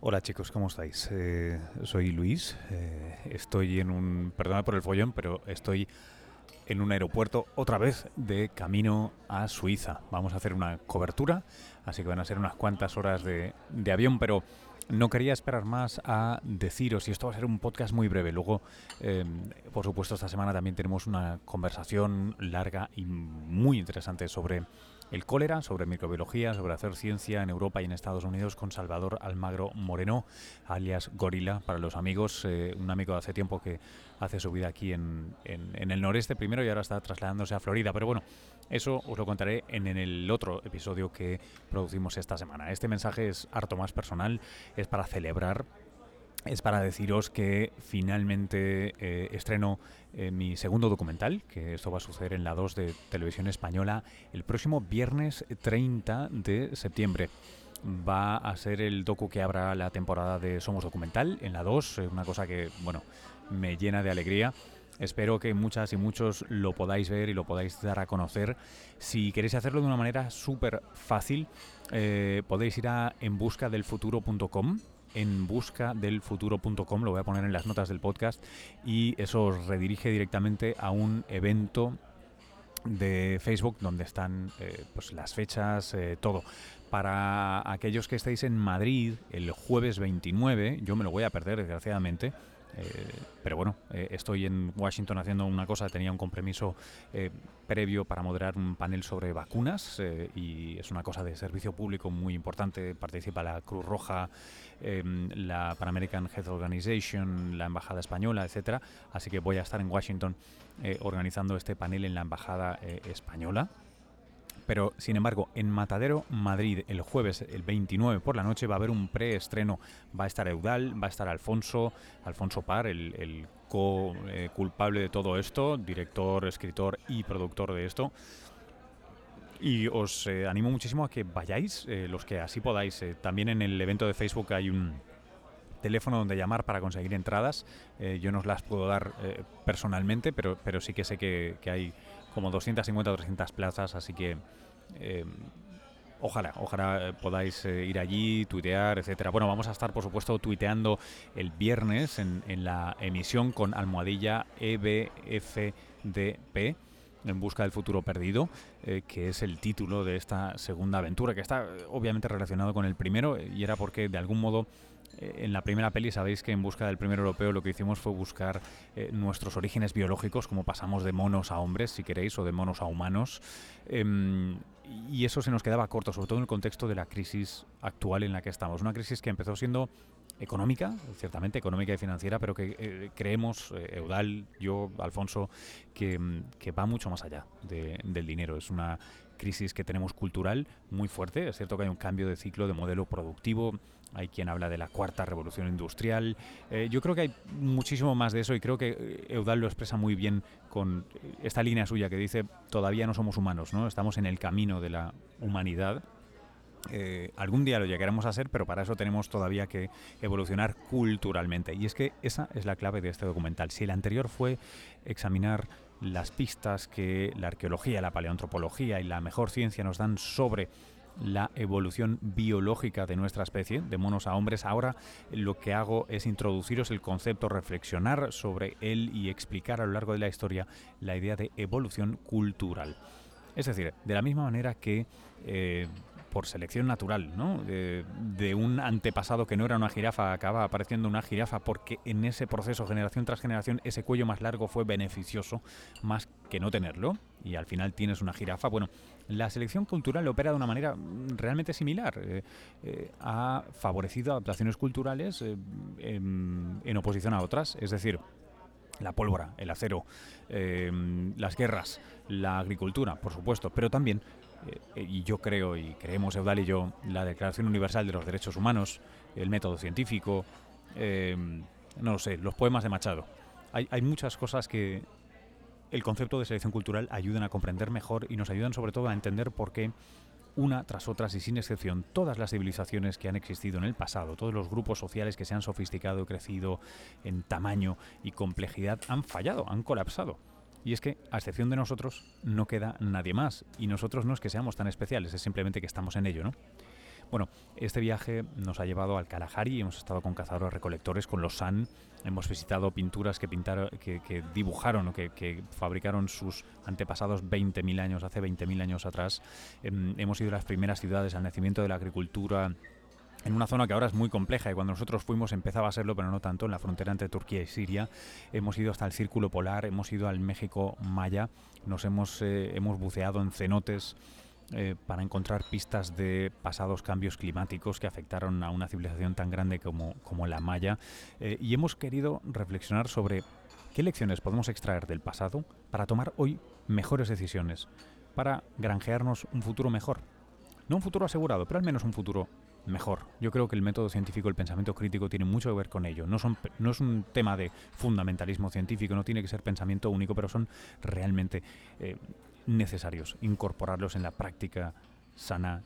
Hola chicos, ¿cómo estáis? Eh, soy Luis, eh, estoy en un, perdona por el follón, pero estoy en un aeropuerto otra vez de camino a Suiza. Vamos a hacer una cobertura, así que van a ser unas cuantas horas de, avión, pero no quería esperar más a deciros, y esto va a ser un podcast muy breve. Luego, eh, por supuesto, esta semana también tenemos una conversación larga y muy interesante sobre el cólera, sobre microbiología, sobre hacer ciencia en Europa y en Estados Unidos con Salvador Almagro Moreno, alias Gorila para los amigos, eh, un amigo de hace tiempo que hace su vida aquí en, el noreste primero y ahora está trasladándose a Florida. Pero bueno, eso os lo contaré en el otro episodio que producimos esta semana. Este mensaje es harto más personal, es para celebrar es para deciros que finalmente eh, estreno eh, mi segundo documental, que esto va a suceder en la 2 de Televisión Española el próximo viernes 30 de septiembre. Va a ser el docu que abra la temporada de Somos Documental en la 2, eh, una cosa que, bueno, me llena de alegría. Espero que muchas y muchos lo podáis ver y lo podáis dar a conocer. Si queréis hacerlo de una manera súper fácil, podéis ir a enbuscadelfuturo.com en busca del futuro.com, lo voy a poner en las notas del podcast, y eso os redirige directamente a un evento de Facebook donde están eh, pues las fechas, eh, todo. Para aquellos que estéis en Madrid el jueves 29, yo me lo voy a perder desgraciadamente, pero bueno, eh, estoy en Washington haciendo una cosa, tenía un compromiso eh, previo para moderar un panel sobre vacunas y es una cosa de servicio público muy importante. Participa la Cruz Roja, em, la Pan American Health Organization, la Embajada Española, etcétera. Así que voy a estar en Washington organizando este panel en la Embajada Española. Pero, sin embargo, en Matadero, Madrid, el jueves, el 29 por la noche, va a haber un preestreno. Va a estar Eudal, va a estar Alfonso, Alfonso Par, el, co-culpable de todo esto, director, escritor y productor de esto. Y os eh, animo muchísimo a que vayáis, eh, los que así podáis. Eh, también en el evento de Facebook hay un teléfono donde llamar para conseguir entradas. yo no os las puedo dar personalmente, pero, pero sí que sé que, que hay como 250 o 300 plazas, así que eh, ojalá, ojalá podáis eh, ir allí, tuitear, etcétera. Bueno, vamos a estar, por supuesto, tuiteando el viernes en, la emisión con almohadilla EBFDP en busca del futuro perdido, eh, que es el título de esta segunda aventura, que está obviamente relacionado con el primero, y era porque de algún modo eh, en la primera peli sabéis que en busca del primer europeo lo que hicimos fue buscar eh, nuestros orígenes biológicos, como pasamos de monos a hombres, si queréis, o de monos a humanos. Em, y eso se nos quedaba corto, sobre todo en el contexto de la crisis actual en la que estamos. Una crisis que empezó siendo económica, ciertamente económica y financiera, pero que eh, creemos, Eudal, yo, Alfonso, que, que, va mucho más allá del dinero. Es una crisis que tenemos cultural muy fuerte. Es cierto que hay un cambio de ciclo de modelo productivo hay quien habla de la cuarta revolución industrial. Eh, yo creo que hay muchísimo más de eso y creo que eh, Eudal lo expresa muy bien con esta línea suya que dice todavía no somos humanos, ¿no? Estamos en el camino de la humanidad. Eh, algún día lo llegaremos a ser, pero para eso tenemos todavía que evolucionar culturalmente. Y es que esa es la clave de este documental. Si el anterior fue examinar las pistas que la arqueología, la paleoantropología y la mejor ciencia nos dan sobre la evolución biológica de nuestra especie, de monos a hombres. Ahora lo que hago es introduciros el concepto, reflexionar sobre él y explicar a lo largo de la historia la idea de evolución cultural. Es decir, de la misma manera que eh, por selección natural, ¿no? De, un antepasado que no era una jirafa, acaba apareciendo una jirafa porque en ese proceso, generación tras generación, ese cuello más largo fue beneficioso más que no tenerlo, y al final tienes una jirafa. Bueno, la selección cultural opera de una manera realmente similar. Eh, eh, ha favorecido adaptaciones culturales eh, en, oposición a otras, es decir, la pólvora, el acero, las guerras, la agricultura, por supuesto, pero también eh, y yo creo, y creemos Eudal y yo, la Declaración Universal de los Derechos Humanos, el método científico, em, no lo sé, los poemas de Machado. Hay, hay muchas cosas que el concepto de selección cultural ayudan a comprender mejor y nos ayudan sobre todo a entender por qué una tras otras y sin excepción, todas las civilizaciones que han existido en el pasado, todos los grupos sociales que se han sofisticado y crecido en tamaño y complejidad, han fallado, han colapsado. Y es que, a excepción de nosotros, no queda nadie más. Y nosotros no es que seamos tan especiales, es simplemente que estamos en ello, ¿no? Bueno, este viaje nos ha llevado al Kalahari, hemos estado con cazadores recolectores, con los San, hemos visitado pinturas que pintaron, que, dibujaron o que, fabricaron sus antepasados 20.000 años, hace 20.000 años atrás. Em, hemos ido a las primeras ciudades, al nacimiento de la agricultura, en una zona que ahora es muy compleja y cuando nosotros fuimos empezaba a serlo, pero no tanto, en la frontera entre Turquía y Siria. Hemos ido hasta el Círculo Polar, hemos ido al México Maya, nos hemos, eh, hemos buceado en cenotes eh, para encontrar pistas de pasados cambios climáticos que afectaron a una civilización tan grande como, como la Maya eh, y hemos querido reflexionar sobre qué lecciones podemos extraer del pasado para tomar hoy mejores decisiones, para granjearnos un futuro mejor. No un futuro asegurado, pero al menos un futuro mejor. Yo creo que el método científico, el pensamiento crítico tiene mucho que ver con ello. No, son, no es un tema de fundamentalismo científico, no tiene que ser pensamiento único, pero son realmente eh, necesarios incorporarlos en la práctica sana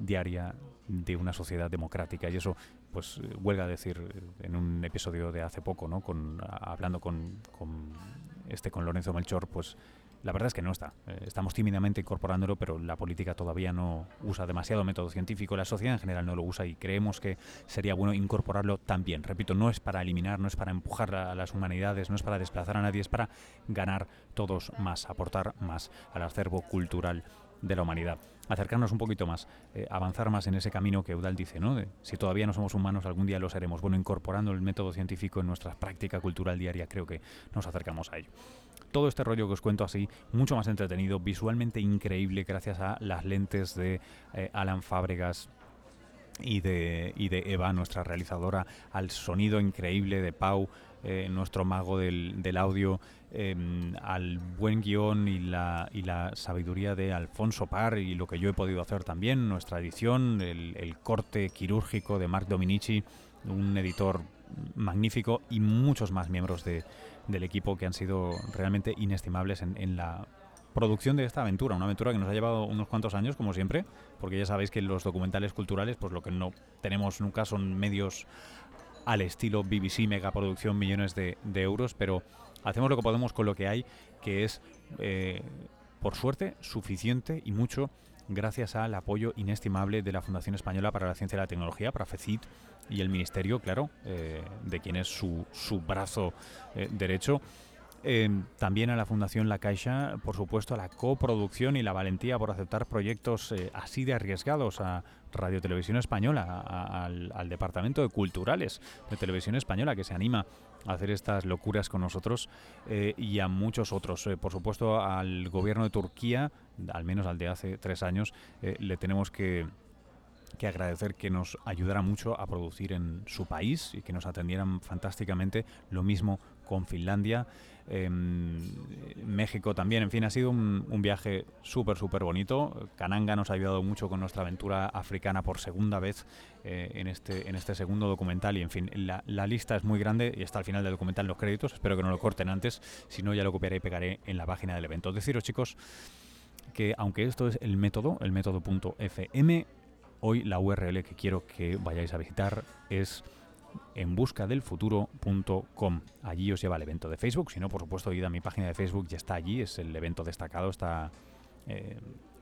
diaria de una sociedad democrática. Y eso pues huelga decir en un episodio de hace poco no con hablando con, con este con Lorenzo Melchor pues la verdad es que no está. Eh, estamos tímidamente incorporándolo, pero la política todavía no usa demasiado método científico, la sociedad en general no lo usa y creemos que sería bueno incorporarlo también. Repito, no es para eliminar, no es para empujar a las humanidades, no es para desplazar a nadie, es para ganar todos más, aportar más al acervo cultural de la humanidad. Acercarnos un poquito más, eh, avanzar más en ese camino que Eudal dice, ¿no? si todavía no somos humanos, algún día lo seremos. Bueno, incorporando el método científico en nuestra práctica cultural diaria, creo que nos acercamos a ello todo este rollo que os cuento así, mucho más entretenido, visualmente increíble gracias a las lentes de eh, Alan Fábregas y de, y de Eva, nuestra realizadora, al sonido increíble de Pau, eh, nuestro mago del, audio, em, al buen guion y la, sabiduría de Alfonso Par y lo que yo he podido hacer también, nuestra edición, el, el corte quirúrgico de Marc Dominici, un editor magnífico y muchos más miembros de, del equipo que han sido realmente inestimables en, la producción de esta aventura, una aventura que nos ha llevado unos cuantos años, como siempre, porque ya sabéis que los documentales culturales, pues lo que no tenemos nunca son medios al estilo BBC, megaproducción, millones de, euros, pero hacemos lo que podemos con lo que hay, que es, eh, por suerte, suficiente y mucho gracias al apoyo inestimable de la Fundación Española para la Ciencia y la Tecnología, para y el Ministerio, claro, eh, de quien es su, su brazo eh, derecho. Eh, también a la Fundación La Caixa, por supuesto, a la coproducción y la valentía por aceptar proyectos así de arriesgados a Radio Televisión Española, al, Departamento de Culturales de Televisión Española, que se anima a hacer estas locuras con nosotros y a muchos otros. por supuesto, al gobierno de Turquía, al menos al de hace tres años, le tenemos que que agradecer que nos ayudara mucho a producir en su país y que nos atendieran fantásticamente. Lo mismo con Finlandia, em, México también. En fin, ha sido un, viaje súper, súper bonito. Kananga nos ha ayudado mucho con nuestra aventura africana por segunda vez eh, en, este, en este segundo documental. Y en fin, la, la, lista es muy grande y está al final del documental los créditos. Espero que no lo corten antes, si no ya lo copiaré y pegaré en la página del evento. Deciros, chicos, que aunque esto es el método, el método.fm, Hoy la URL que quiero que vayáis a visitar es enbuscadelfuturo.com. Allí os lleva el evento de Facebook. Si no, por supuesto, id a mi página de Facebook, ya está allí. Es el evento destacado, está eh,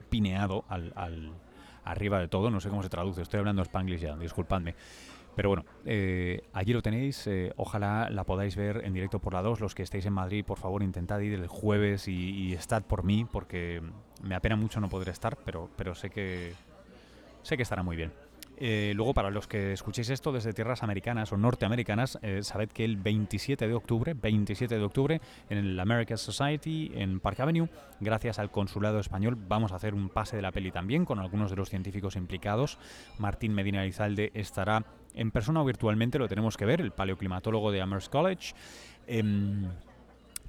pineado al, arriba de todo. No sé cómo se traduce. Estoy hablando spanglish ya, disculpadme. Pero bueno, eh, allí lo tenéis. Eh, ojalá la podáis ver en directo por la 2. Los que estéis en Madrid, por favor, intentad ir el jueves y, y estad por mí, porque me apena mucho no poder estar, pero, pero sé que sé que estará muy bien. Eh, luego, para los que escuchéis esto desde tierras americanas o norteamericanas, eh, sabed que el 27 de octubre, 27 de octubre, en el American Society, en Park Avenue, gracias al Consulado Español, vamos a hacer un pase de la peli también con algunos de los científicos implicados. Martín Medina Lizalde estará en persona o virtualmente, lo tenemos que ver, el paleoclimatólogo de Amherst College. Em,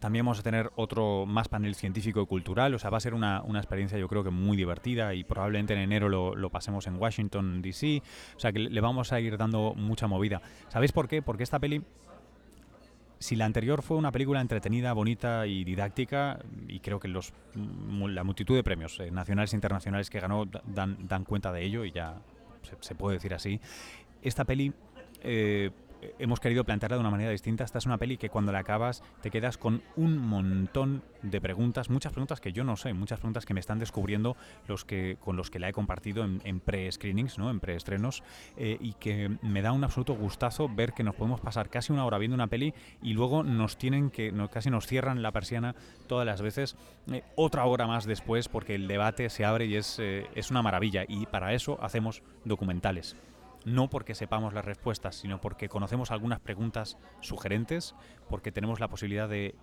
también vamos a tener otro más panel científico y cultural, o sea, va a ser una, experiencia yo creo que muy divertida y probablemente en enero lo, pasemos en Washington, D.C., o sea que le vamos a ir dando mucha movida. ¿Sabéis por qué? Porque esta peli si la anterior fue una película entretenida, bonita y didáctica, y creo que los, la multitud de premios eh, nacionales e internacionales que ganó dan, dan, cuenta de ello, y ya se, puede decir así, esta peli eh, hemos querido plantearla de una manera distinta. Esta es una peli que cuando la acabas te quedas con un montón de preguntas, muchas preguntas que yo no sé, muchas preguntas que me están descubriendo los que con los que la he compartido en, pre-screenings, ¿no? en pre-estrenos, eh, y que me da un absoluto gustazo ver que nos podemos pasar casi una hora viendo una peli y luego nos tienen que, casi nos cierran la persiana todas las veces, eh, otra hora más después, porque el debate se abre y es, eh, es una maravilla. Y para eso hacemos documentales no porque sepamos las respuestas, sino porque conocemos algunas preguntas sugerentes, porque tenemos la posibilidad de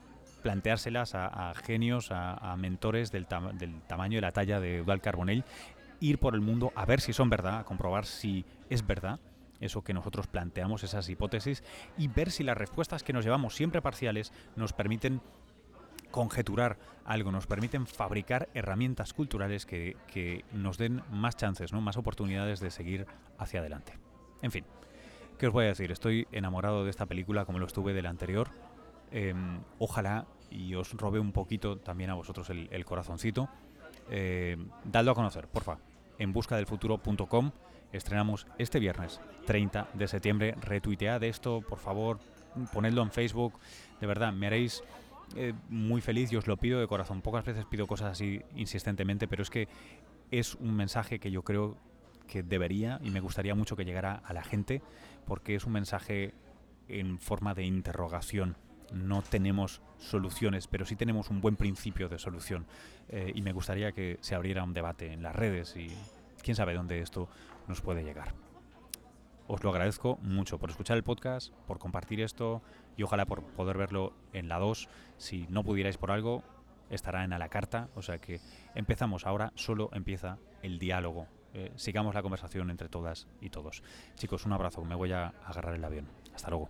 planteárselas a, genios, a, mentores del, tamaño y la talla de Eudal Carbonell, ir por el mundo a ver si son verdad, a comprobar si es verdad eso que nosotros planteamos, esas hipótesis, y ver si las respuestas que nos llevamos, siempre parciales, nos permiten conjeturar algo, nos permiten fabricar herramientas culturales que, nos den más chances, ¿no? más oportunidades de seguir hacia adelante. En fin, ¿qué os voy a decir? Estoy enamorado de esta película como lo estuve de la anterior. Em, ojalá y os robe un poquito también a vosotros el, corazoncito. Eh, dadlo a conocer, porfa. En busca del futuro.com estrenamos este viernes 30 de septiembre. Retuitead esto, por favor, ponedlo en Facebook. De verdad, me haréis eh, muy feliz y os lo pido de corazón. Pocas veces pido cosas así insistentemente, pero es que es un mensaje que yo creo que debería y me gustaría mucho que llegara a la gente porque es un mensaje en forma de interrogación. No tenemos soluciones, pero sí tenemos un buen principio de solución. Eh, y me gustaría que se abriera un debate en las redes y quién sabe dónde esto nos puede llegar. Os lo agradezco mucho por escuchar el podcast, por compartir esto y ojalá por poder verlo en la 2. Si no pudierais por algo, estará en a la carta. O sea que empezamos ahora, solo empieza el diálogo. Eh, sigamos la conversación entre todas y todos. Chicos, un abrazo, me voy a agarrar el avión. Hasta luego.